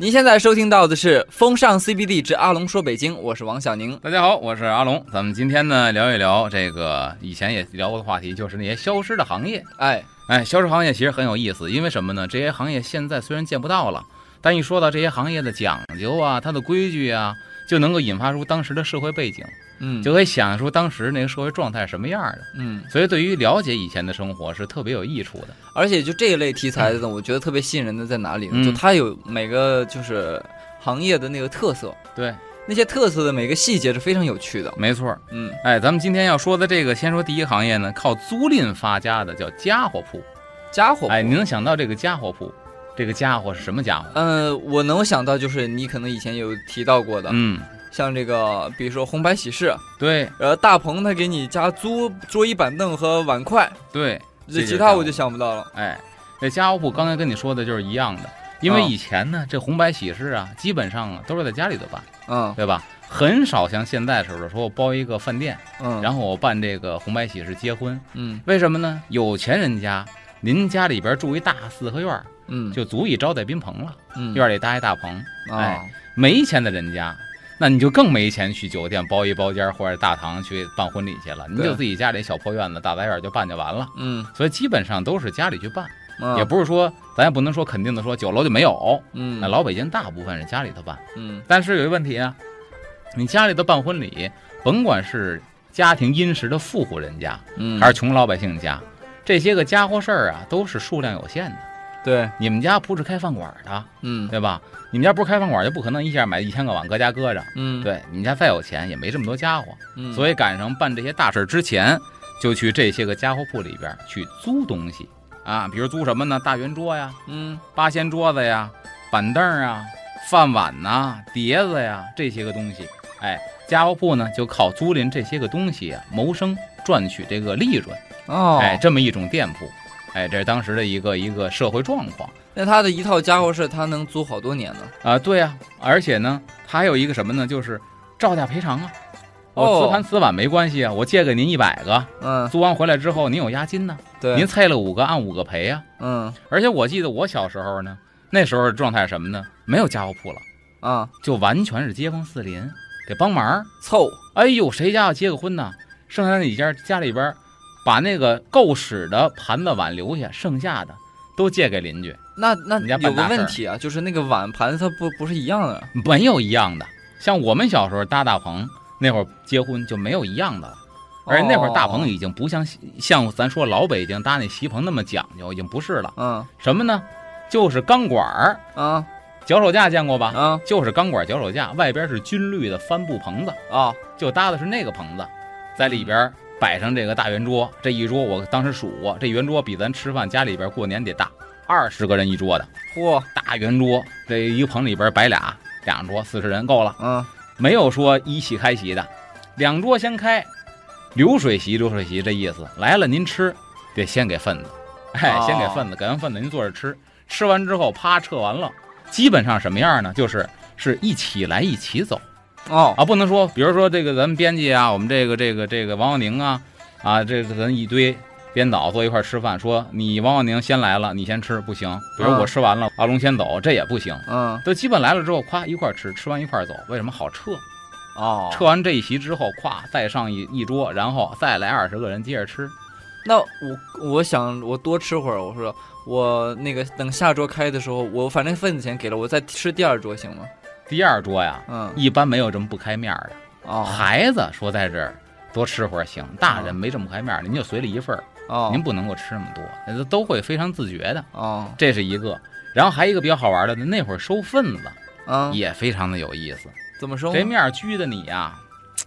您现在收听到的是《风尚 CBD 之阿龙说北京》，我是王小宁。大家好，我是阿龙。咱们今天呢聊一聊这个以前也聊过的话题，就是那些消失的行业。哎，哎，消失行业其实很有意思，因为什么呢？这些行业现在虽然见不到了，但一说到这些行业的讲究啊，它的规矩啊，就能够引发出当时的社会背景，嗯，就可以想象出当时那个社会状态什么样的。嗯，所以对于了解以前的生活是特别有益处的。而且就这一类题材的，我觉得特别吸引人的在哪里呢？嗯就它有每个就是行业的那个特色，对，那些特色的每个细节是非常有趣的。没错。嗯，哎，咱们今天要说的这个，先说第一个行业呢，靠租赁发家的叫家伙铺。家伙，哎，你能想到这个家伙铺，这个家伙是什么家伙？嗯，我能想到就是你可能以前有提到过的，嗯，像这个比如说红白喜事，对然后，大鹏他给你加租桌椅板凳和碗筷，对，这其他我就想不到了。哎，那家伙铺刚才跟你说的就是一样的，因为哦以前呢，这红白喜事啊，基本上啊都是在家里头办，嗯对吧？很少像现在似的说我包一个饭店，嗯，然后我办这个红白喜事结婚，嗯为什么呢？有钱人家，您家里边住一大四合院儿，嗯就足以招待宾朋了，嗯院里搭一大棚。啊哎没钱的人家，那你就更没钱去酒店包一包间或者大堂去办婚礼去了，你就自己家里小破院子、大杂院就办就完了。嗯，所以基本上都是家里去办，嗯也不是说咱也不能说肯定的说酒楼就没有，嗯那老北京大部分是家里头办。嗯但是有一个问题啊，你家里头办婚礼，甭管是家庭殷实的富户人家，嗯还是穷老百姓家，这些个家伙事儿啊，都是数量有限的。对，你们家不是开饭馆的，嗯。对吧？你们家不是开饭馆，就不可能一下买一千个碗搁家搁着。嗯。对，你们家再有钱，也没这么多家伙，嗯，所以赶上办这些大事儿之前，就去这些个家伙铺里边去租东西。啊，比如租什么呢？大圆桌呀，嗯。八仙桌子呀，板凳啊，饭碗呐、碟子呀，这些个东西，哎，家伙铺呢就靠租赁这些个东西啊谋生，赚取这个利润，哦，哎，这么一种店铺，哎，这是当时的一个一个社会状况那他的一套家伙事，他能租好多年呢。啊，对呀、而且呢，他还有一个什么呢，就是照价赔偿啊。我哦瓷盘瓷碗没关系啊，我借给您一百个，嗯，租完回来之后您有押金呢，对，您拆了五个按五个赔呀、嗯而且我记得我小时候呢，那时候状态什么呢？没有家伙铺了。啊，就完全是街坊四邻给帮忙。凑，哎呦，谁家要结个婚呢？剩下那几家家里边，把那个够使的盘子碗留下，剩下的都借给邻居，那那你家有个问题啊，就是那个碗盘子它不不是一样的。没有一样的。像我们小时候搭大棚那会儿结婚就没有一样的了，而且那会儿大棚哦已经不像像咱说老北京搭那席棚那么讲究，已经不是了。嗯什么呢？就是钢管儿啊脚手架见过吧？啊就是钢管脚手架，外边是军绿的帆布棚子。啊就搭的是那个棚子，在里边摆上这个大圆桌。这一桌我当时数过，这圆桌比咱吃饭家里边过年得大，二十个人一桌的嚯大圆桌。这一个棚里边摆俩两桌，四十人够了，嗯没有说一起开席的，两桌先开，流水席流水席这意思。来了您吃，得先给份子，哎，哦先给份子，给完份子您坐着吃，吃完之后啪撤完了，基本上什么样呢？就是是一起来一起走。哦啊，不能说，比如说这个咱们编辑啊，我们这个这个这个王耀宁啊，啊，这个咱一堆编导坐一块儿吃饭，说你王耀宁先来了，你先吃不行，比如啊我吃完了，阿龙先走，这也不行。嗯都基本来了之后，咵一块儿吃，吃完一块儿走，为什么好撤？哦，撤完这一席之后，咵再上一一桌，然后再来二十个人接着吃。那我我想我多吃会儿，我说我那个等下桌开的时候，我反正份子钱给了，我再吃第二桌行吗？第二桌呀，嗯一般没有这么不开面儿的。哦孩子说在这儿多吃会儿行，大人没这么开面儿的，您就随了一份儿，哦您不能够吃那么多，那都都会非常自觉的。哦这是一个。然后还有一个比较好玩的，那会儿收份子啊也非常的有意思。怎么收？这面儿拘的你呀，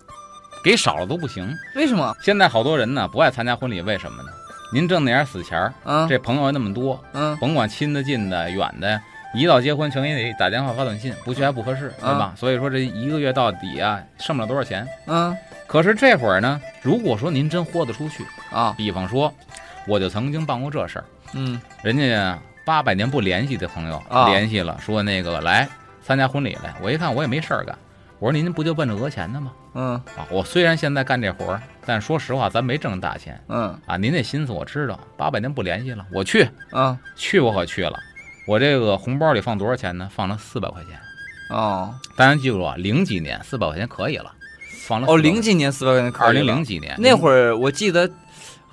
给少了都不行。为什么？现在好多人呢不爱参加婚礼，为什么呢？您挣那点死钱儿，嗯这朋友那么多，嗯甭管亲的近的远的，一到结婚全给你打电话发短信，不去还不合适，对吧？所以说这一个月到底啊，剩不了多少钱。嗯。可是这会儿呢，如果说您真豁得出去，啊。比方说，我就曾经办过这事儿，嗯。人家八百年不联系的朋友、啊。联系了，说那个来参加婚礼来，我一看我也没事儿干，我说您不就奔着讹钱的吗？嗯。啊，我虽然现在干这活儿，但说实话咱没挣大钱。嗯。啊。您那心思我知道，八百年不联系了，我去。啊去我可去了，我这个红包里放多少钱呢？放了四百块钱。哦大家记住啊，零几年四百块钱可以了，放了哦，零几年四百块钱可以二零零几年那会儿我记得，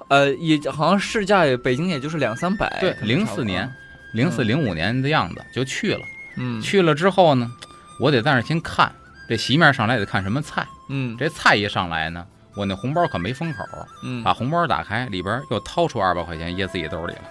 呃，也好像市价也北京也就是两三百，对可能差不多04年，零四零五年的样子就去了。嗯，去了之后呢，我得在那儿先看这席面上来得看什么菜。嗯这菜一上来呢，我那红包可没封口，嗯把红包打开，里边又掏出二百块钱掖自己兜里了。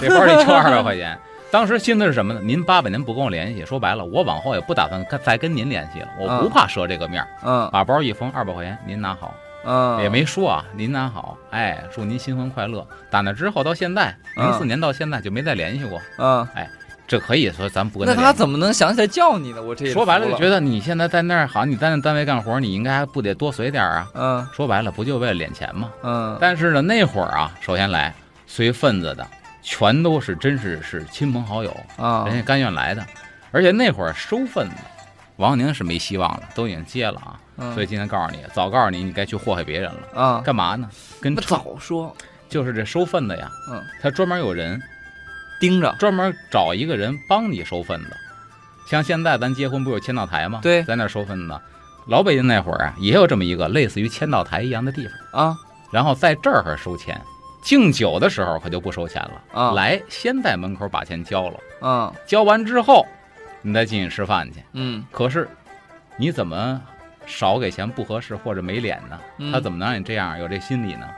这包里就二百块钱。当时心思是什么呢？您八百年不跟我联系，说白了，我往后也不打算跟再跟您联系了，我不嗯怕折这个面儿。嗯。把包一封，二百块钱您拿好，嗯，也没说啊，您拿好，哎，祝您新婚快乐。打那之后到现在，零四嗯年到现在就没再联系过，嗯，这可以说咱不跟那他怎么能想起来叫你呢？我这说白了，就觉得得你现在在那儿好，你在那单位干活，你应该还不得多随点儿啊？嗯。说白了，不就为了敛钱吗？嗯。但是呢，那会儿啊，首先来随份子的，全都是真是是亲朋好友，啊人家甘愿来的。而且那会儿收份子，王宁是没希望了，都已经接了啊。嗯，所以今天告诉你，早告诉你，你该去祸害别人了。啊，干嘛呢？跟那早说，就是这收份子呀，嗯，他专门有人盯着，专门找一个人帮你收份子。像现在咱结婚不有签到台吗？对在那收份子。老北京那会儿啊，也有这么一个类似于签到台一样的地方，啊然后在这儿收钱。敬酒的时候可就不收钱了，啊。来先在门口把钱交了，嗯。交完之后你再进去吃饭去。嗯。可是你怎么少给钱不合适或者没脸呢？嗯，他怎么能让你这样有这心理呢？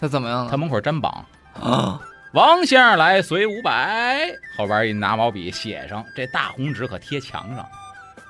他怎么样了？他门口粘榜，啊。王先生来随五百，后边一拿毛笔写上，这大红纸可贴墙上，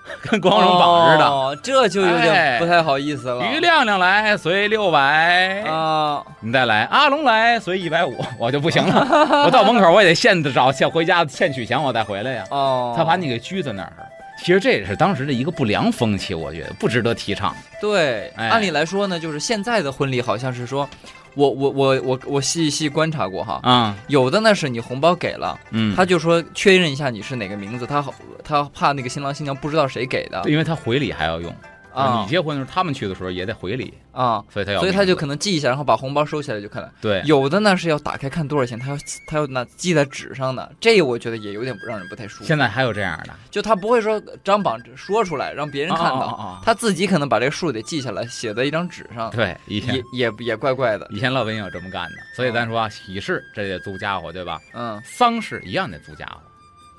跟光荣榜似的。哦，这就有哎点不太好意思了。于亮亮来随六百，啊，你再来，阿龙来随一百五，我就不行了，我到门口我也得现找现回家现取钱，我再回来呀。哦，他把你给拘在那儿，其实这也是当时的一个不良风气，我觉得不值得提倡。对，哎按理来说呢，就是现在的婚礼好像是说，我我我我我细细观察过哈，啊，有的呢是你红包给了，嗯，他就说确认一下你是哪个名字，他好他怕那个新郎新娘不知道谁给的。因为他回礼还要用。啊你结婚的时候，他们去的时候也得回礼，啊，所以他要，所以他就可能记一下，然后把红包收起来就看了。对。有的呢是要打开看多少钱，他要他要那记在纸上的，这我觉得也有点让人不太舒服。现在还有这样的，就他不会说张榜说出来让别人看到，啊啊啊啊他自己可能把这个数得记下来，写在一张纸上，对，以前也也也怪怪的。以前老北京有这么干的，所以咱说啊，喜事这得租家伙，对吧？嗯，丧事一样得租家伙，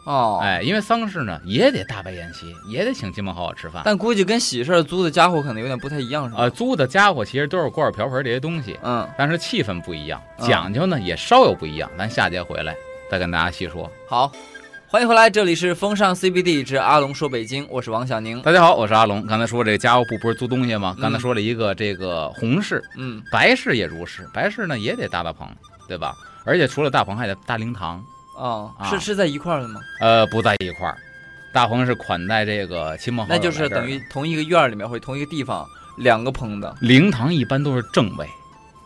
哦，哎，因为丧事呢也得大摆宴席，也得请亲朋好友吃饭。但估计跟喜事儿租的家伙可能有点不太一样，是吧？呃，租的家伙其实都是锅碗瓢盆这些东西，嗯，但是气氛不一样，嗯讲究呢也稍有不一样。咱下节回来再跟大家细说。好，欢迎回来，这里是风尚 CBD 之阿龙说北京，我是王小宁。大家好，我是阿龙。刚才说这个家伙不不是租东西吗？嗯刚才说了一个这个红事，嗯，白事也如是，白事呢也得搭大棚，对吧？而且除了大棚还得搭灵堂，哦，啊是是在一块儿的吗？呃，不在一块儿。大棚是款待这个亲朋好友那就是等于同一个院儿里面或者同一个地方两个棚的。灵堂一般都是正位，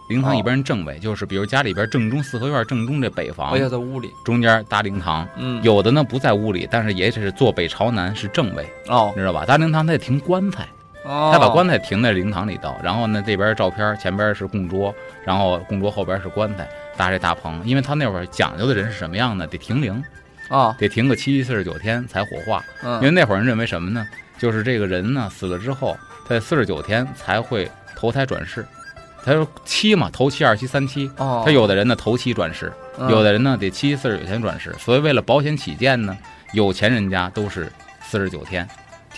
灵堂哦一般是正位，就是比如家里边正中四合院正中这北房我，要在屋里。中间搭灵堂。嗯，有的呢不在屋里，但是也是坐北朝南是正位，哦，你知道吧？搭灵堂它得停棺材，哦，他把棺材停在灵堂里头，然后呢这边照片，前边是供桌，然后供桌后边是棺材，搭这大棚。因为他那会儿讲究的人是什么样呢？得停灵，哦，得停个七七四十九天才火化。嗯，因为那会儿人认为什么呢？就是这个人呢死了之后，他在四十九天才会投胎转世。他说七嘛，头七、二七、三七。哦，他有的人呢头七转世，嗯有的人呢得七七四十九天转世。所以为了保险起见呢，有钱人家都是四十九天，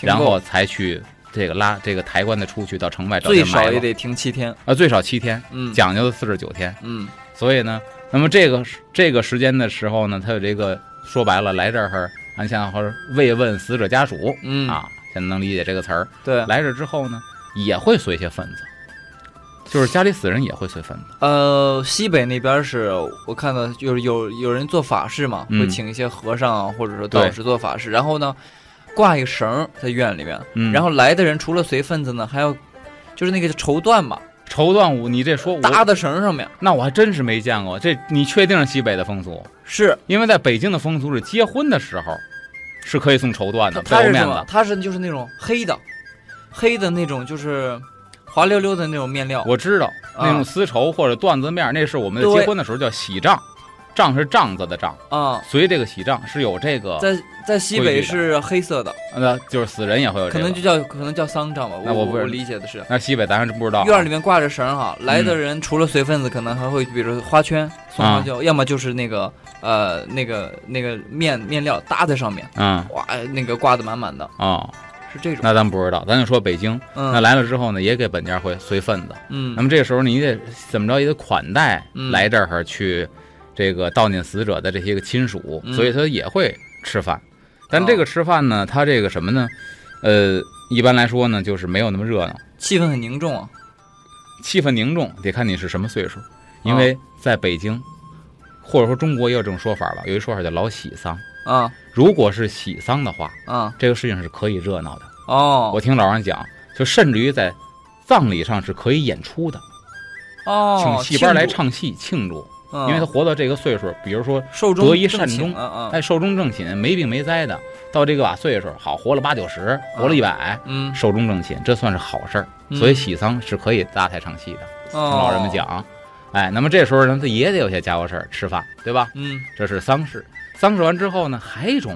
然后才去这个拉这个抬棺的出去到城外找最。少也得停七天。啊，最少七天，嗯，讲究的四十九天。嗯所以呢，那么这个这个时间的时候呢，他有这个说白了来这儿，按现在话说慰问死者家属嗯，啊，现在能理解这个词儿。对，来这之后呢，也会随些份子，就是家里死人也会随份子。呃，西北那边是我看到就是有有人做法事嘛，嗯会请一些和尚啊，或者说道士做法事，然后呢，挂一个绳儿在院里面，嗯，然后来的人除了随份子呢，还要就是那个绸缎嘛，绸缎舞，你这说，搭在绳上面，那我还真是没见过。这你确定是西北的风俗？是因为在北京的风俗是结婚的时候是可以送绸缎的，它是什么？子。它是就是那种黑的，黑的那种就是滑溜溜的那种面料，我知道啊那种丝绸或者缎子面儿，那是我们结婚的时候叫喜帐。帐是帐子的帐，啊，随这个喜帐是有这个，在在西北是黑色的，那，就是死人也会有这个，可能就叫可能叫丧帐吧。那我不我理解的是，那西北咱还真不知道啊。院儿里面挂着绳儿哈，来的人除了随份子，可能还会比如花圈送花椒，要么就是那个呃那个那个面面料搭在上面，嗯。哇，那个挂的满满的，哦，是这种。那咱不知道，咱就说北京，那嗯来了之后呢，也给本家会随份子。嗯。那么这个时候你得怎么着也得款待嗯。来这儿去这个悼念死者的这些个亲属，嗯所以他也会吃饭。但这哦个吃饭呢，他这个什么呢？呃，一般来说呢，就是没有那么热闹，气氛很凝重啊。气氛凝重，得看你是什么岁数。哦因为在北京，或者说中国也有这种说法吧，有一说法叫老喜丧。啊如果是喜丧的话，啊这个事情是可以热闹的。哦我听老人讲，就甚至于在葬礼上是可以演出的，哦，请戏班来唱戏庆祝，嗯因为他活到这个岁数，比如说寿终得一正寝哎寿终正寝，没病没灾的，到这个把岁数好活了八九十，活了一百、嗯，寿终正寝，这算是好事儿。嗯所以喜丧是可以搭台唱戏的，听听老人们，讲。哎，那么这时候呢，他也得有些家伙事儿吃饭，对吧？嗯这是丧事。丧事完之后呢，还有一种，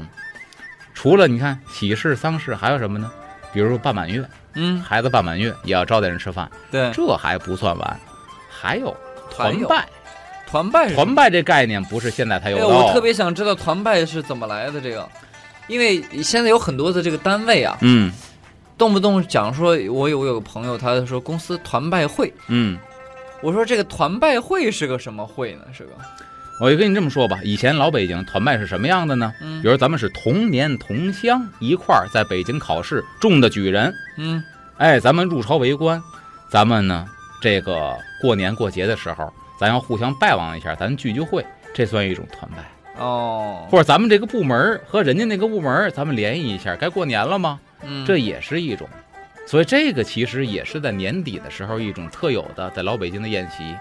除了你看喜事、丧事，还有什么呢？比如说办满月，嗯，孩子办满月也要招待人吃饭，对，这还不算完，还有团拜。团拜团拜这概念不是现在才有哎，的哦，我特别想知道团拜是怎么来的这个，因为现在有很多的这个单位啊，嗯。动不动讲说，我有我有个朋友，他说公司团拜会，嗯，我说这个团拜会是个什么会呢？是个，我就跟你这么说吧，以前老北京团拜是什么样的呢？嗯。比如咱们是同年同乡一块儿在北京考试中的举人，嗯。哎，咱们入朝为官，咱们呢这个过年过节的时候，咱要互相拜望一下，咱聚聚会，这算一种团拜。哦，或者咱们这个部门和人家那个部门，咱们联谊一下，该过年了吗？嗯这也是一种。所以这个其实也是在年底的时候一种特有的，在老北京的宴席。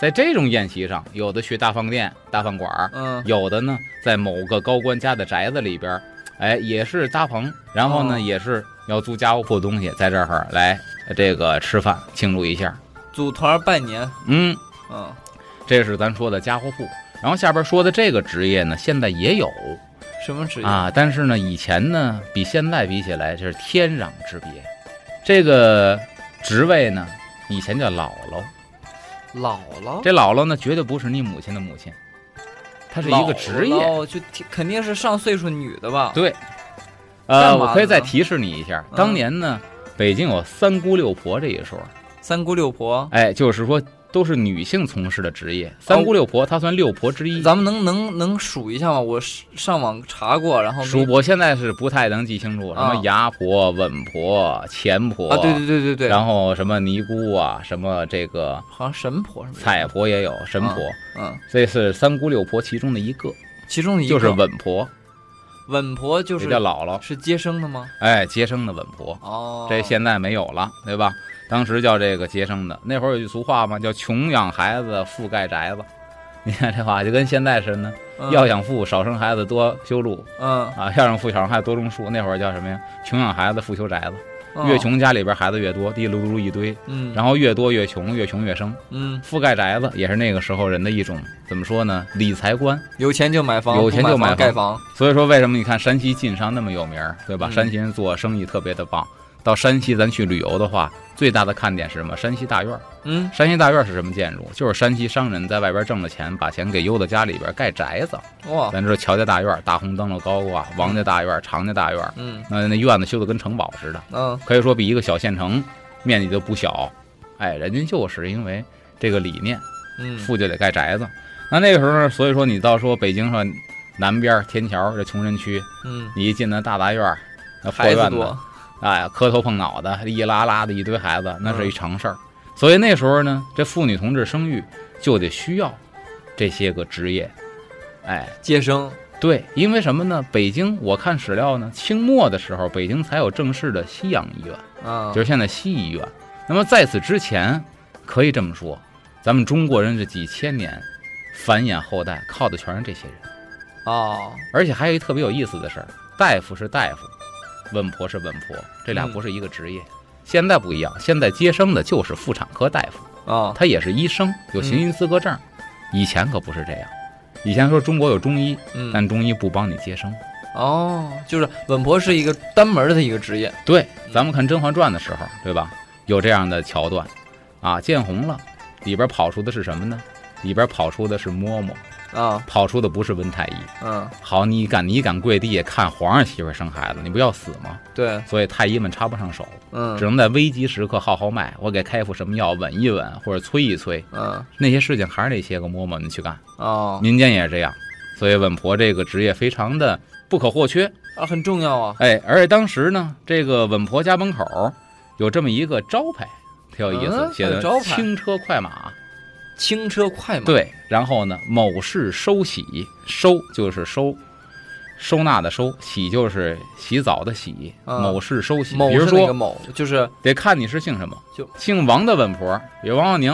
在这种宴席上，有的去大饭店、大饭馆儿，嗯有的呢在某个高官家的宅子里边儿，哎，也是搭棚，然后呢、哦也是要租家务铺的东西，在这儿来呃这个吃饭庆祝一下。组团拜年，嗯，嗯这是咱说的家伙铺。然后下边说的这个职业呢，现在也有什么职业？啊，但是呢，以前呢比现在比起来，这是天壤之别。这个职位呢，以前叫姥姥，姥姥，这姥姥呢绝对不是你母亲的母亲，她是一个职业。姥姥就肯定是上岁数女的吧？对，呃，我可以再提示你一下，嗯当年呢，北京有三姑六婆这一说，三姑六婆，哎，就是说都是女性从事的职业。三姑六婆，她算六婆之一。咱们能能能数一下吗？我上网查过，然后数我现在是不太能记清楚，什么啊牙婆、稳婆、钱婆啊，对对对对对，然后什么尼姑啊，什么这个好像神婆是不是？彩婆也有，神婆，嗯，这是三姑六婆其中的一个，其中的一个就是稳婆，稳婆，就也是叫姥姥，是接生的吗？哎，接生的稳婆，哦，这现在没有了，对吧？当时叫这个接生的，那会儿有句俗话嘛，叫穷养孩子，富盖宅子。你看这话就跟现在似的，嗯要想富，少生孩子，多修路嗯，啊；要想富，少生孩子，多种树。那会儿叫什么呀？穷养孩子，富修宅子。哦越，穷家里边孩子越多，滴噜噜一堆，嗯，然后越多越穷，越穷越生。嗯，覆盖宅子也是那个时候人的一种怎么说呢？理财观。有钱就买房，有钱就买买盖房，所以说，为什么你看山西晋商那么有名，对吧？嗯山西人做生意特别的棒。到山西咱去旅游的话，最大的看点是什么？山西大院儿。嗯，山西大院儿是什么建筑？就是山西商人在外边挣了钱，把钱给邮到家里边盖宅子。哇，咱知道乔家大院儿大红灯笼高挂，王家大院儿、常家大院儿，嗯那那院子修的跟城堡似的，嗯可以说比一个小县城面积都不小。哎，人家就是因为这个理念，嗯，富就得盖宅子。那那个时候呢，所以说你到说北京上南边儿天桥这穷人区，嗯，你一进那大杂院儿，那破院子，多，哎，磕头碰脑袋，一拉拉的一堆孩子，那是一常事儿。所以那时候呢，这妇女同志生育就得需要这些个职业，哎，接生，对，因为什么呢？北京我看史料呢，清末的时候，北京才有正式的西洋医院，啊，就是现在西医院。那么在此之前，可以这么说，咱们中国人这几千年繁衍后代，靠的全是这些人。哦，而且还有一特别有意思的事儿，大夫是大夫，稳婆是稳婆，这俩嗯不是一个职业。现在不一样，现在接生的就是妇产科大夫，啊，他也是医生，有行医资格证。以前可不是这样，以前说中国有中医，嗯，但中医不帮你接生。哦，就是稳婆是一个单门的一个职业。对，咱们看《甄嬛传》的时候，对吧？有这样的桥段，啊，见红了，里边跑出的是什么呢？里边跑出的是嬷嬷，啊，跑出的不是温太医。嗯，好，你敢你敢跪地下看皇上媳妇生孩子，你不要死吗？对，所以太医们插不上手，嗯只能在危急时刻号号脉，我给开副什么药稳一稳，或者催一催。嗯，那些事情还是那些个嬷嬷们去干，哦，民间也是这样。所以稳婆这个职业非常的不可或缺。啊，很重要啊。哎，而且当时呢，这个稳婆家门口有这么一个招牌，挺有意思，嗯写的轻车快马。轻车快马。，对，然后呢，某事收洗，收就是收。收纳的收，洗就是洗澡的洗。嗯某事收洗，某比如说，就是得看你是姓什么。就姓王的稳婆，比如王耀宁，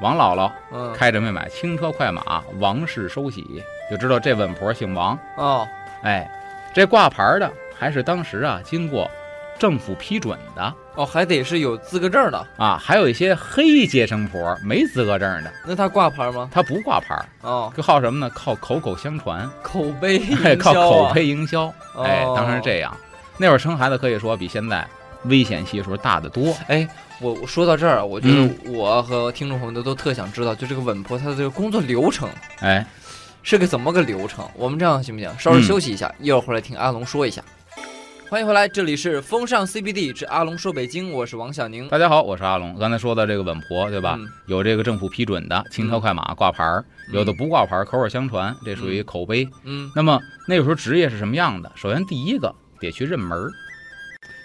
王姥姥嗯，开着没买轻车快马，王氏收洗，就知道这稳婆姓王。哦，哎，这挂牌的还是当时啊经过政府批准的哦，还得是有资格证的。啊，还有一些黑接生婆没资格证的，那他挂牌吗？他不挂牌，哦，就靠什么呢？靠口口相传，口碑 靠口啊。碑营销。哎，哦当时是这样。那会儿生孩子可以说比现在危险系数大得多。哎，我我说到这儿啊，我觉得嗯我和听众朋友们都都特想知道，就这个稳婆她的这个工作流程哎，是个怎么个流程？我们这样行不行？稍事嗯休息一下，一会儿回来听阿龙说一下。欢迎回来，这里是风尚 CBD 之阿龙说北京，我是王小宁，大家好，我是阿龙。刚才说的这个稳婆，对吧？嗯有这个政府批准的轻车快马挂牌儿，有的不挂牌儿，口口相传，这属于口碑。嗯，那么那个时候职业是什么样的？首先第一个得去认门儿，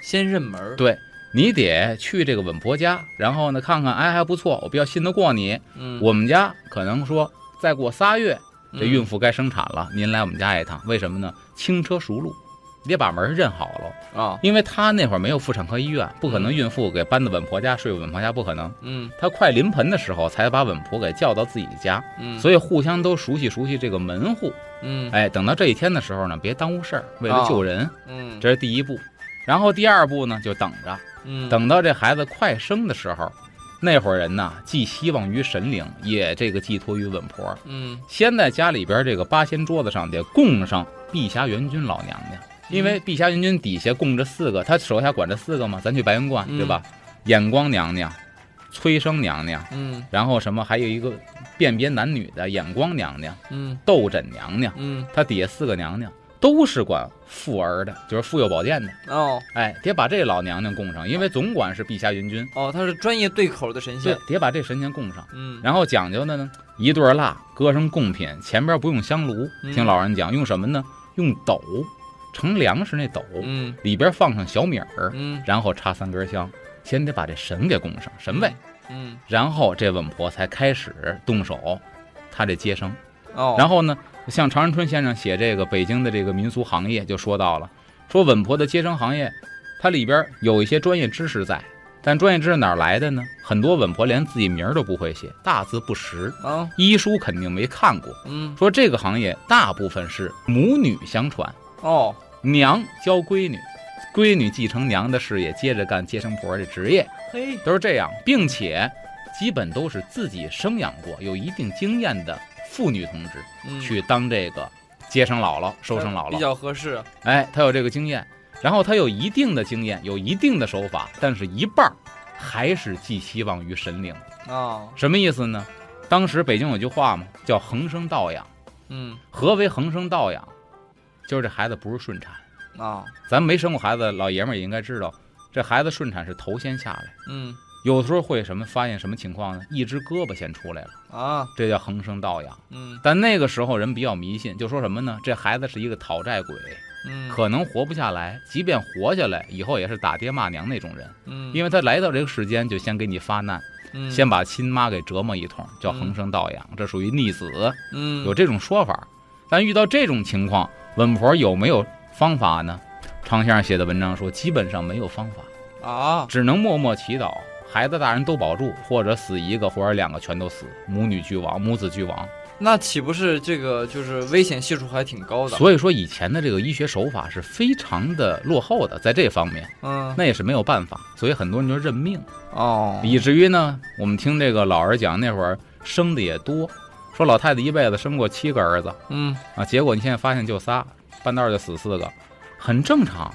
先认门儿，对你得去这个稳婆家，然后呢看看，哎还不错，我比较信得过你。嗯，我们家可能说再过仨月，这孕妇妇该生产了，您来我们家一趟，为什么呢？轻车熟路，你得把门认好了，啊，因为他那会儿没有妇产科医院，不可能孕妇给搬到稳婆家睡稳婆家，不可能。嗯他快临盆的时候才把稳婆给叫到自己家，嗯，所以互相都熟悉熟悉这个门户。嗯哎，等到这一天的时候呢，别耽误事儿，为了救人，嗯这是第一步。然后第二步呢，就等着，嗯，等到这孩子快生的时候，那会儿人呐，寄希望于神灵，也这个寄托于稳婆。嗯先在家里边这个八仙桌子上得供上碧霞元君老娘娘，因为碧霞元君底下供着四个，他手下管着四个嘛。咱去白云观嗯对吧？眼光娘娘、催生娘娘，嗯然后什么还有一个辨别男女的眼光娘娘、嗯斗枕娘娘，嗯他底下四个娘娘都是管妇儿的，就是妇幼保健的。哦哎，得把这老娘娘供上，因为总管是碧霞元君，哦，他是专业对口的神仙对仙，，得把这神仙供上。嗯然后讲究的呢，一对蜡搁上贡品，前边不用香炉，嗯听老人讲用什么呢？用斗，盛粮食那斗，嗯。里边放上小米儿，嗯。然后插三根香，先得把这神给供上，神位，嗯。然后这稳婆才开始动手，她这接生。哦，然后呢，像常仁春先生写这个北京的这个民俗行业就说到了，说稳婆的接生行业，它里边有一些专业知识在，但专业知识哪来的呢？很多稳婆连自己名儿都不会写，大字不识，啊医书肯定没看过。嗯。说这个行业大部分是母女相传，哦娘教闺女，闺女继承娘的事业，接着干接生婆这职业，嘿都是这样，并且基本都是自己生养过、有一定经验的妇女同志嗯去当这个接生姥姥、收生姥姥比。较合适，哎，她有这个经验，然后她有一定的经验，有一定的手法，但是一半儿还是寄希望于神灵。啊什么意思呢？当时北京有句话嘛，叫“恒生道养”。嗯何为恒生道养？就是这孩子不是顺产。啊咱没生过孩子老爷们儿也应该知道，这孩子顺产是头先下来，嗯有的时候会什么发现什么情况呢？一只胳膊先出来了，啊这叫横生道养。嗯但那个时候人比较迷信，就说什么呢？这孩子是一个讨债鬼，嗯可能活不下来，即便活下来，以后也是打爹骂娘那种人，嗯因为他来到这个世间就先给你发难，嗯先把亲妈给折磨一通，叫横生道养，这属于逆子，嗯有这种说法。但遇到这种情况，稳婆有没有方法呢？常先生写的文章说，基本上没有方法，啊只能默默祈祷，孩子大人都保住，或者死一个，或者两个全都死，母女俱亡，母子俱亡。那岂不是这个就是危险系数还挺高的？所以说，以前的这个医学手法是非常的落后的，在这方面，嗯那也是没有办法，所以很多人就认命，哦以至于呢，我们听这个老人讲，那会儿生的也多，说老太太一辈子生过七个儿子嗯啊，结果你现在发现就仨，半道儿就死四个，很正常。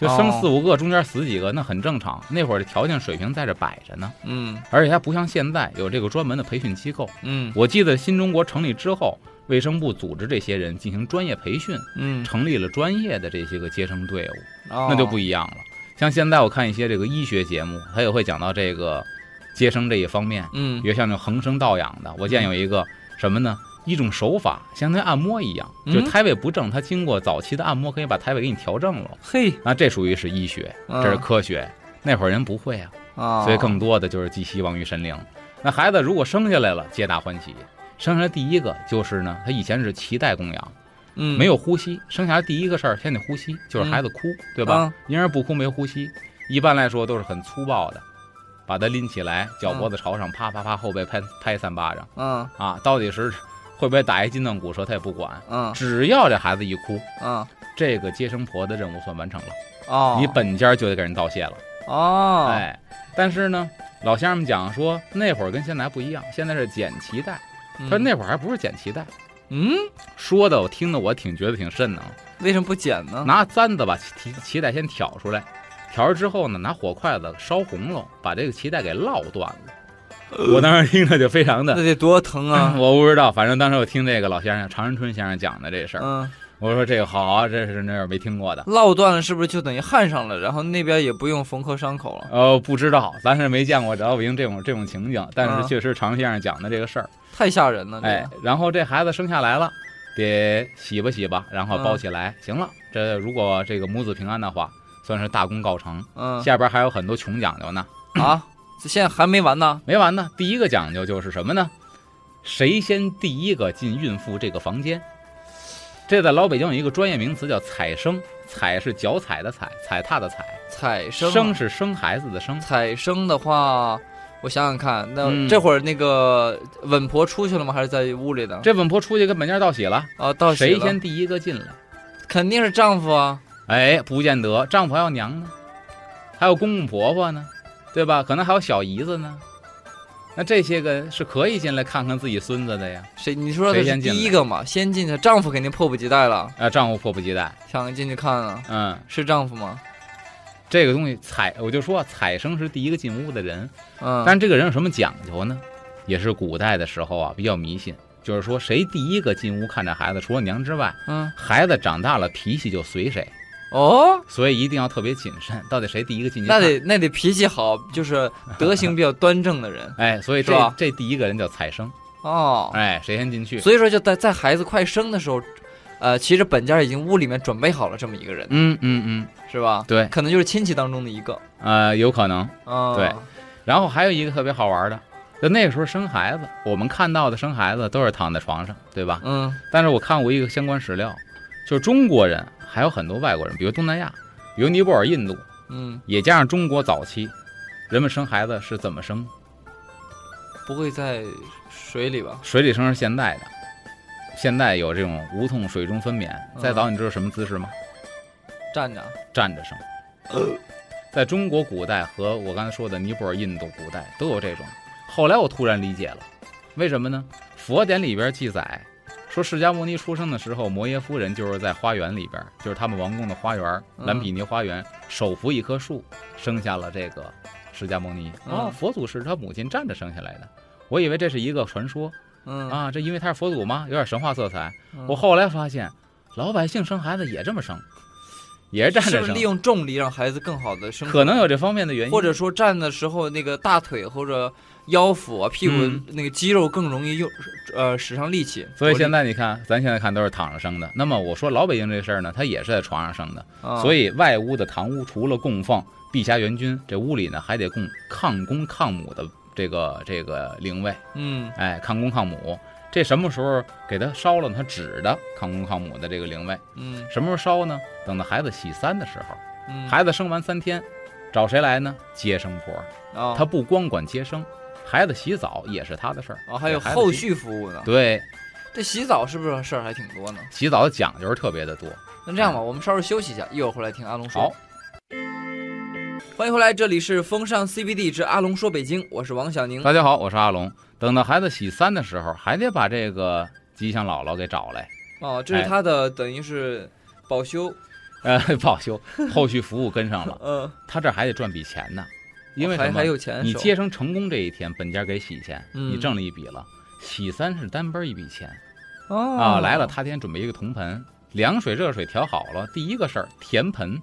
就生哦四五个，中间死几个，那很正常。那会儿的条件水平在这摆着呢，嗯而且还不像现在有这个专门的培训机构。嗯我记得新中国成立之后，卫生部组织这些人进行专业培训，嗯，成立了专业的这些个接生队伍，那那就不一样了。像现在我看一些这个医学节目，他也会讲到这个接生这一方面，嗯比如像那种恒生倒养的，我见有一个什么呢？一种手法，相当于按摩一样，嗯就胎位不正，它经过早期的按摩，可以把胎位给你调正了。嘿那这属于是医学，嗯这是科学。那会儿人不会啊，啊，所以更多的就是寄希望于神灵。那孩子如果生下来了，皆大欢喜。生下来第一个就是呢，他以前是脐带供养，嗯没有呼吸，生下来第一个事儿先得呼吸，就是孩子哭，对吧？啊婴儿不哭没呼吸，一般来说都是很粗暴的，把他拎起来，脚脖子朝上，啪啪啪后背拍拍三巴掌。嗯。啊，到底是会不会打一筋断骨折他也不管，嗯。只要这孩子一哭，嗯。这个接生婆的任务算完成了，哦，你本家就得给人道谢了。哦，哎，但是呢，老先生们讲说那会儿跟现在不一样，现在是剪脐带，嗯。他说那会儿还不是剪脐带，嗯，说的我听的我挺觉得挺瘆的，为什么不剪呢？拿簪子把脐脐带先挑出来，挑出之后呢，拿火筷子烧红了，把这个脐带给烙断了。我当时听着就非常的，那得多疼啊！我不知道，反正当时我听这个老先生常仁春先生讲的这事儿，嗯，我说这个好啊，这是那是没听过的。烙断了是不是就等于焊上了？然后那边也不用缝合伤口了？呃，不知道，咱是没见过老北京这种这种情景，但是嗯确实常先生讲的这个事儿。太吓人了！这哎，然后这孩子生下来了，得洗吧洗吧，然后嗯包起来，行了。这如果这个母子平安的话，算是大功告成。嗯下边还有很多穷讲究呢，啊，这现在还没完呢。没完呢。第一个讲究就是什么呢？谁先第一个进孕妇这个房间？这在老北京有一个专业名词叫踩生，踩是脚踩的踩，踩踏的踩，采生啊生是生孩子的生。踩生的话，我想想看，那嗯这会儿那个稳婆出去了吗？还是在屋里的？这稳婆出去跟本家道喜了，啊，到谁了先第一个进来？肯定是丈夫啊。哎，不见得，丈夫还有娘呢，还有公公婆婆呢，对吧？可能还有小姨子呢。那这些个是可以进来看看自己孙子的呀。谁？你说的是第一个嘛？先进去，丈夫肯定迫不及待了，啊，丈夫迫不及待。想进去看啊。嗯，是丈夫吗？这个东西采，我就说采生是第一个进屋的人，嗯，但是这个人有什么讲究呢？也是古代的时候啊，比较迷信，就是说谁第一个进屋看这孩子，除了娘之外，嗯，孩子长大了脾气就随谁，哦，所以一定要特别谨慎，到底谁第一个进去？那得那得脾气好，就是德行比较端正的人 哎，所以这这第一个人叫采生，哦。哎，谁先进去？所以说，就在在孩子快生的时候，呃，其实本家已经屋里面准备好了这么一个人，嗯嗯嗯，是吧？对，可能就是亲戚当中的一个。呃，有可能。啊，对然后还有一个特别好玩的，就那个时候生孩子，我们看到的生孩子都是躺在床上，对吧？嗯但是我看过一个相关史料，就是中国人还有很多外国人，比如东南亚，比如尼泊尔、印度，嗯，也加上中国早期，人们生孩子是怎么生？不会在水里吧？水里生是现代的，现代有这种无痛水中分娩。嗯再早你知道什么姿势吗？站着。站着生。在中国古代和我刚才说的尼泊尔、印度古代都有这种。后来我突然理解了，为什么呢？佛典里边记载说，释迦牟尼出生的时候，摩耶夫人就是在花园里边，就是他们王宫的花园嗯蓝毗尼花园，手扶一棵树，生下了这个释迦牟尼。嗯哦，佛祖是他母亲站着生下来的。我以为这是一个传说嗯啊，这因为他是佛祖吗？有点神话色彩。嗯我后来发现，老百姓生孩子也这么生，也是站着生是不是利。用重力让孩子更好的生？可能有这方面的原因，或者说站的时候那个大腿或者腰腹啊、屁股嗯那个肌肉更容易用呃使上力气。所以现在在你看，咱现在看都是躺着生的。那么我说老北京这事儿呢，他也是在床上生的。啊，所以外屋的堂屋除了供奉碧霞元君，这屋里呢还得供抗公抗母的这个这个灵位。嗯哎，抗公抗母，这什么时候给他烧了呢？他指的抗公抗母的这个灵位，嗯什么时候烧呢？等到孩子洗三的时候，嗯，孩子生完三天，找谁来呢？接生婆。啊他不光管接生，孩子洗澡也是他的事儿。啊还有后续服务呢。对，这洗澡是不是事儿还挺多呢？洗澡的讲究是特别的多。那这样吧，我们稍微休息一下，一会儿回来听阿龙说。好，欢迎回来，这里是风尚 CBD 之阿龙说北京，我是王小宁。大家好，我是阿龙。等到孩子洗三的时候，还得把这个吉祥姥姥给找来，哦，这是哎他的等于是保修，呃，保修，后续服务跟上了，嗯，他这还得赚笔钱呢，因为什么还还？有钱你接生成功这一天，本家给喜钱，嗯你挣了一笔了。喜三是单奔一笔钱哦啊，来了，他先准备一个铜盆，凉水、热水调好了。第一个事儿，填盆。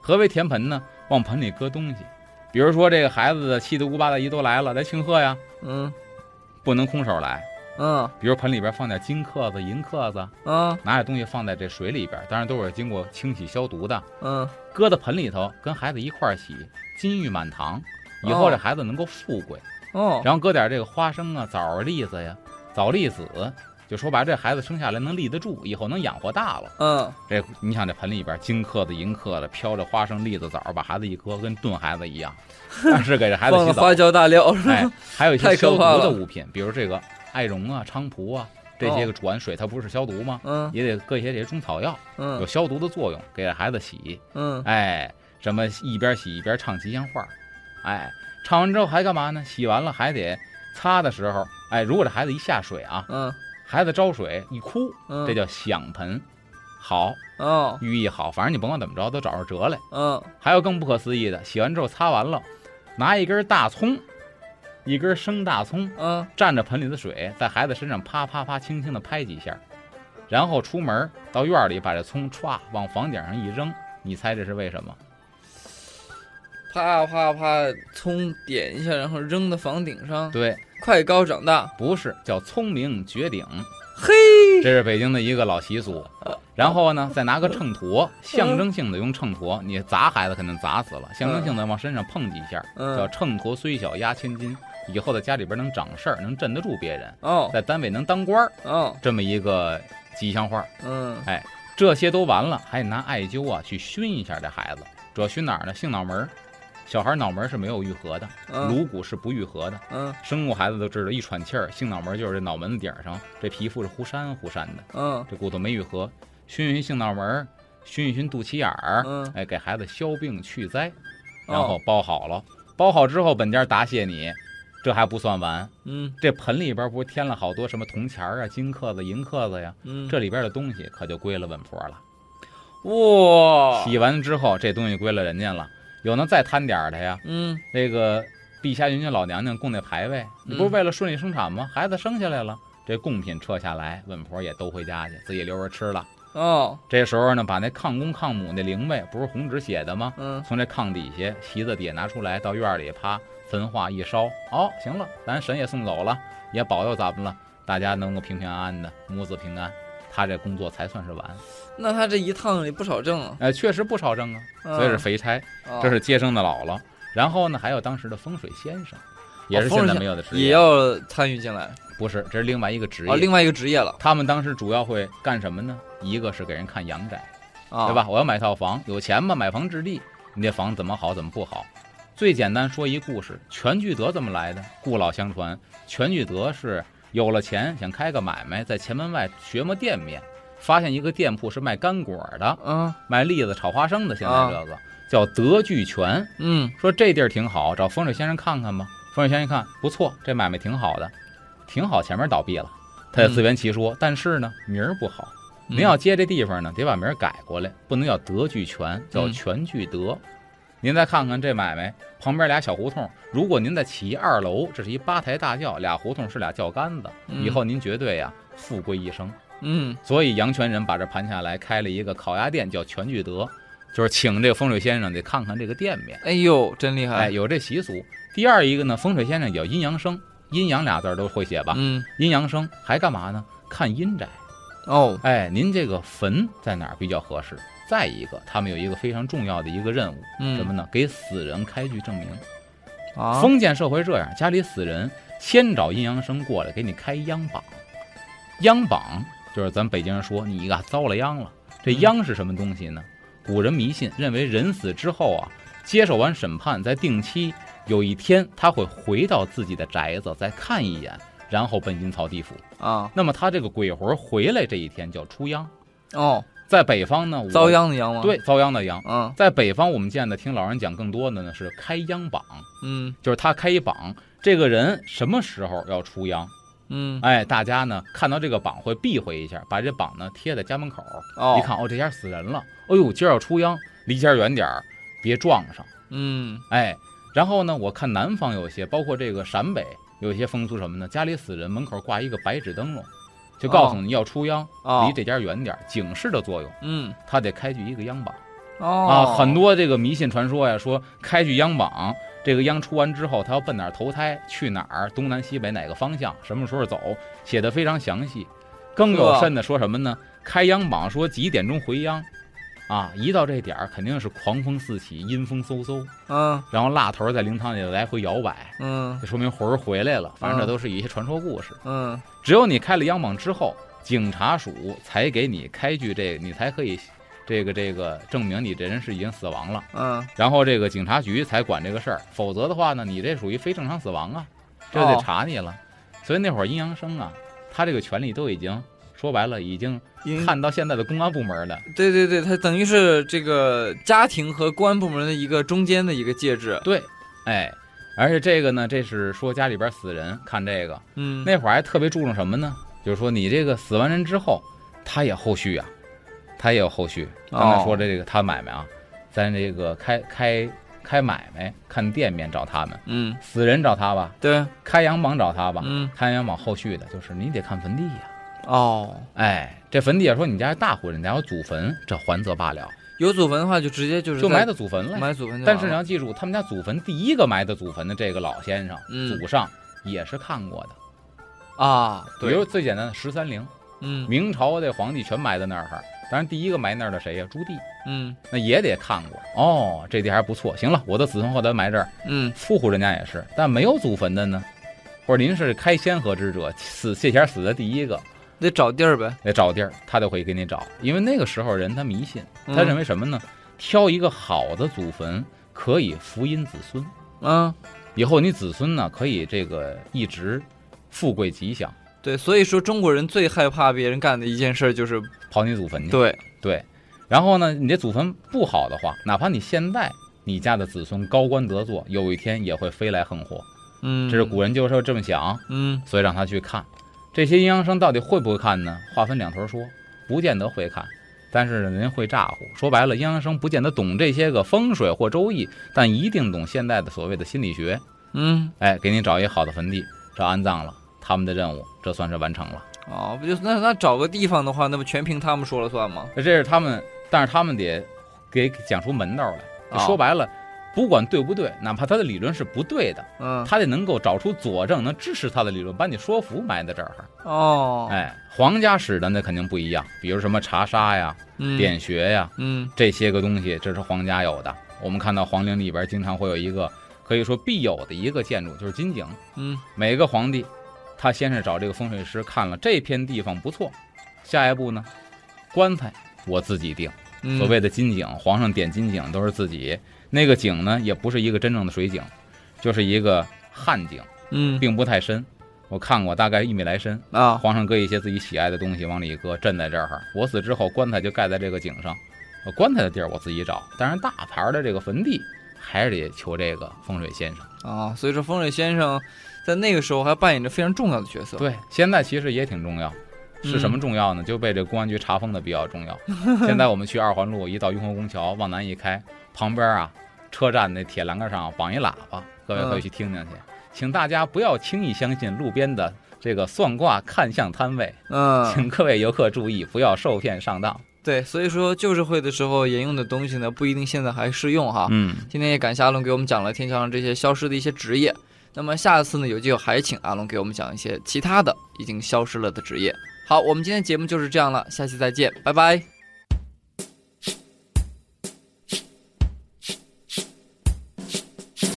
何为填盆呢？往盆里搁东西，比如说这个孩子的七大姑八大姨都来了，来庆贺呀，嗯不能空手来。嗯比如盆里边放点金克子、银克子，嗯拿点东西放在这水里边，当然都是经过清洗消毒的，嗯搁到盆里头，跟孩子一块儿洗，金玉满堂，以后哦这孩子能够富贵。哦，然后搁点这个花生啊、枣啊、栗子呀、枣栗子，就说白了，这孩子生下来能立得住，以后能养活大了。嗯这你想这盆里边金克的、银克的，飘着花生、栗子、枣，把孩子一搁，跟炖孩子一样。但 是给这孩子洗澡花，椒大料是吧？哎，还有一些消毒的物品，比如这个艾绒啊、菖蒲啊，这些个煮完水它不是消毒吗？嗯也得搁一些这些中草药，有嗯消毒的作用，给这孩子洗。嗯哎，什么一边洗一边唱吉祥话，哎，唱完之后还干嘛呢？洗完了还得擦的时候，哎，如果这孩子一下水啊，嗯。孩子招水一哭，嗯，这叫响盆，好，哦。寓意好，反正你甭管怎么着都找着辙来。嗯。还有更不可思议的，洗完之后擦完了，拿一根大葱，一根生大葱，嗯。蘸着盆里的水，在孩子身上啪啪啪轻轻的拍几下，然后出门到院里把这葱歘往房顶上一扔，你猜这是为什么？啪啪啪，葱点一下，然后扔到房顶上，对，快高长大，不是叫聪明绝顶，嘿，这是北京的一个老习俗。然后呢，再拿个秤砣，象征性的用秤砣，你砸孩子肯定砸死了，象征性的往身上碰几下，叫嗯秤砣虽小压千斤。以后在家里边能长事儿，能镇得住别人，哦。在单位能当官儿，哦。这么一个吉祥话。嗯。哎这些都完了，还得拿艾灸啊去熏一下这孩子，主要熏哪儿呢？性脑门儿。小孩脑门儿是没有愈合的，嗯颅骨是不愈合的。嗯生过孩子都知道，一喘气儿，性脑门儿就是这脑门子顶儿上，这皮肤是忽闪忽闪的，嗯这骨头没愈合。熏一熏性脑门儿，熏一熏肚脐眼儿，嗯哎，给孩子消病去灾，然哦后包好了。包好之后，本家答谢你，这还不算完，嗯这盆里边不是添了好多什么铜钱儿啊、金克子、银克子呀，嗯，这里边的东西可就归了稳婆了。哇，洗完之后，这东西归了人家了。有能再贪点儿的呀？嗯那个陛下允许老娘娘供那牌位，你不是嗯为了顺利生产吗？孩子生下来了，这贡品撤下来，稳婆也都回家去，自己留着吃了。哦这时候呢，把那抗公抗母那灵位不是红纸写的吗？嗯从这炕底下、席子底下拿出来，到院里啪焚化一烧，哦，行了，咱神也送走了，也保佑咱们了，大家能够平平安安的，母子平安，他这工作才算是完。那他这一趟也不少挣啊，哎，确实不少挣啊，所以是肥差。哦这是接生的姥姥，然后呢，还有当时的风水先生，也是现在没有的职业，也要参与进来不是，这是另外一个职业。哦，另外一个职业了他们当时主要会干什么呢？一个是给人看阳宅，啊，对吧？？我要买套房，有钱嘛，买房置地，你这房怎么好，怎么不好？最简单说一故事，全聚德怎么来的？故老相传，全聚德是有了钱想开个买卖，在前门外学摸店面，发现一个店铺是卖干果的，嗯卖栗子、炒花生的，现在啊这个、叫德聚全。嗯说这地儿挺好，找风水先生看看吧。风水先生一看不错，这买卖挺好的，挺好，前面倒闭了，他也自圆其说。但是呢，名儿不好，嗯您要接这地方呢，得把名儿改过来，不能叫德聚全，叫嗯全聚德。您再看看这买卖旁边俩小胡同，如果您再起一二楼，这是一八抬大轿，俩胡同是俩轿杆子，嗯以后您绝对呀富贵一生。嗯所以阳泉人把这盘下来，开了一个烤鸭店，叫全聚德，就是请这个风水先生得看看这个店面。哎呦，真厉害哎，害，有这习俗。第二一个呢，风水先生也叫阴阳生，阴阳俩字儿都会写吧？嗯阴阳生还干嘛呢？看阴宅。哦哎，您这个坟在哪儿比较合适？再一个，他们有一个非常重要的一个任务，嗯什么呢？给死人开具证明。啊封建社会这样，家里死人先找阴阳生过来给你开央榜。央榜就是咱北京人说你啊遭了殃了。这嗯殃是什么东西呢？古人迷信认为人死之后啊，接受完审判，在定期有一天他会回到自己的宅子，再看一眼，然后奔阴曹地府。啊那么他这个鬼魂回来这一天叫出央。哦，在北方呢，我遭殃的殃吗？，对遭殃的殃。嗯在北方，我们见的听老人讲更多的呢是开秧榜，嗯就是他开一榜，这个人什么时候要出秧？嗯，哎，大家呢看到这个榜会避讳一下，把这榜呢贴在家门口。哦，一看，哦，这家死人了，哎呦，今儿要出秧，离家远点儿，别撞上。嗯，哎，然后呢，我看南方有些，包括这个陕北有些风俗什么呢？家里死人门口挂一个白纸灯笼，就告诉你要出央，哦离，这家远点儿，警示的作用。嗯，他得开具一个央榜哦，啊，很多这个迷信传说呀，说开具央榜，这个央出完之后，他要奔哪儿投胎，去哪儿，东南西北哪个方向，什么时候走，写的非常详细。更有甚的说什么呢？开央榜说几点钟回央，啊，一到这点儿肯定是狂风四起，阴风嗖嗖，嗯然后蜡头在灵堂里来回摇摆，嗯这说明魂儿回来了。反正这嗯都是一些传说故事。嗯，只有你开了央榜之后，警察署才给你开具这个，你才可以这个这个证明你这人是已经死亡了，嗯，然后这个警察局才管这个事儿。否则的话呢，你这属于非正常死亡啊，这得哦查你了。所以那会儿阴阳生啊，他这个权利都已经说白了，已经看到现在的公安部门了。对对对，它等于是这个家庭和公安部门的一个中间的一个介质。对，哎，而且这个呢，这是说家里边死人看这个，嗯，那会儿还特别注重什么呢？就是说你这个死完人之后，他也后续啊，他也有后续。刚才说的这个他买卖啊，咱这个开开开买卖看店面找他们，嗯，死人找他吧，对，开洋榜找他吧，嗯，开洋榜后续的就是你得看坟地呀、哦，哎，这坟地也说你家是大户人家有祖坟，这还则罢了，有祖坟的话就直接就是就埋到祖坟了。埋祖坟。但是你要记住，他们家祖坟第一个埋的祖坟的这个老先生，嗯祖上也是看过的。啊，对比如，最简单的十三陵，嗯明朝的皇帝全埋在那儿。当然，第一个埋那儿的谁呀？朱棣，嗯那也得看过。哦，这地还不错。行了，我的子孙后代埋这儿，嗯，富户人家也是，但没有祖坟的呢，或者您是开先河之者，死谢贤死的第一个，得找地儿呗。得找地儿，他就会给你找，因为那个时候人他迷信，嗯他认为什么呢？挑一个好的祖坟可以福荫子孙，嗯，以后你子孙呢可以这个一直富贵吉祥，对，所以说中国人最害怕别人干的一件事就是刨你祖坟去。对，对，然后呢，你这祖坟不好的话，哪怕你现在你家的子孙高官得坐，有一天也会飞来横祸。嗯，这是古人就是这么想，嗯所以让他去看。这些阴阳生到底会不会看呢？话分两头说，不见得会看，但是人会咋呼。说白了，阴阳生不见得懂这些个风水或周易，但一定懂现在的所谓的心理学。嗯，哎，给你找一个好的坟地，这安葬了，他们的任务这算是完成了。哦，不就那那找个地方的话，那不全凭他们说了算吗？这是他们，但是他们得给讲出门道来。说白了，不管对不对，哪怕他的理论是不对的，嗯，他得能够找出佐证，能支持他的理论，把你说服埋在这儿。哦，哎，皇家使的那肯定不一样，比如什么查杀呀、嗯，点穴呀嗯这些个东西，这是皇家有的。我们看到皇陵里边经常会有一个可以说必有的一个建筑，就是金井。嗯每个皇帝，他先是找这个风水师看了这片地方不错，下一步呢，棺材我自己定。嗯，所谓的金井，皇上点金井都是自己。那个井呢，也不是一个真正的水井，就是一个旱井，嗯并不太深。我看过，大概一米来深。啊，皇上搁一些自己喜爱的东西往里一搁，镇在这儿。我死之后，棺材就盖在这个井上。我棺材的地儿我自己找，但是大牌的这个坟地还是得求这个风水先生。啊，所以说风水先生在那个时候还扮演着非常重要的角色。，对，现在其实也挺重要。是什么重要呢？就被这公安局查封的比较重要。现在我们去二环路，一到雍和宫桥往南一开，旁边啊车站那铁栏杆上绑一喇叭，各位可以去听听去。请大家不要轻易相信路边的这个算卦看相摊位，嗯，请各位游客注意，不要受骗上当。对，所以说旧社会的时候沿用的东西呢，不一定现在还适用哈。嗯，今天也感谢阿龙给我们讲了天桥上这些消失的一些职业。那么下次呢，有机会还请阿龙给我们讲一些其他的已经消失了的职业。好，我们今天节目就是这样了，下期再见，拜拜。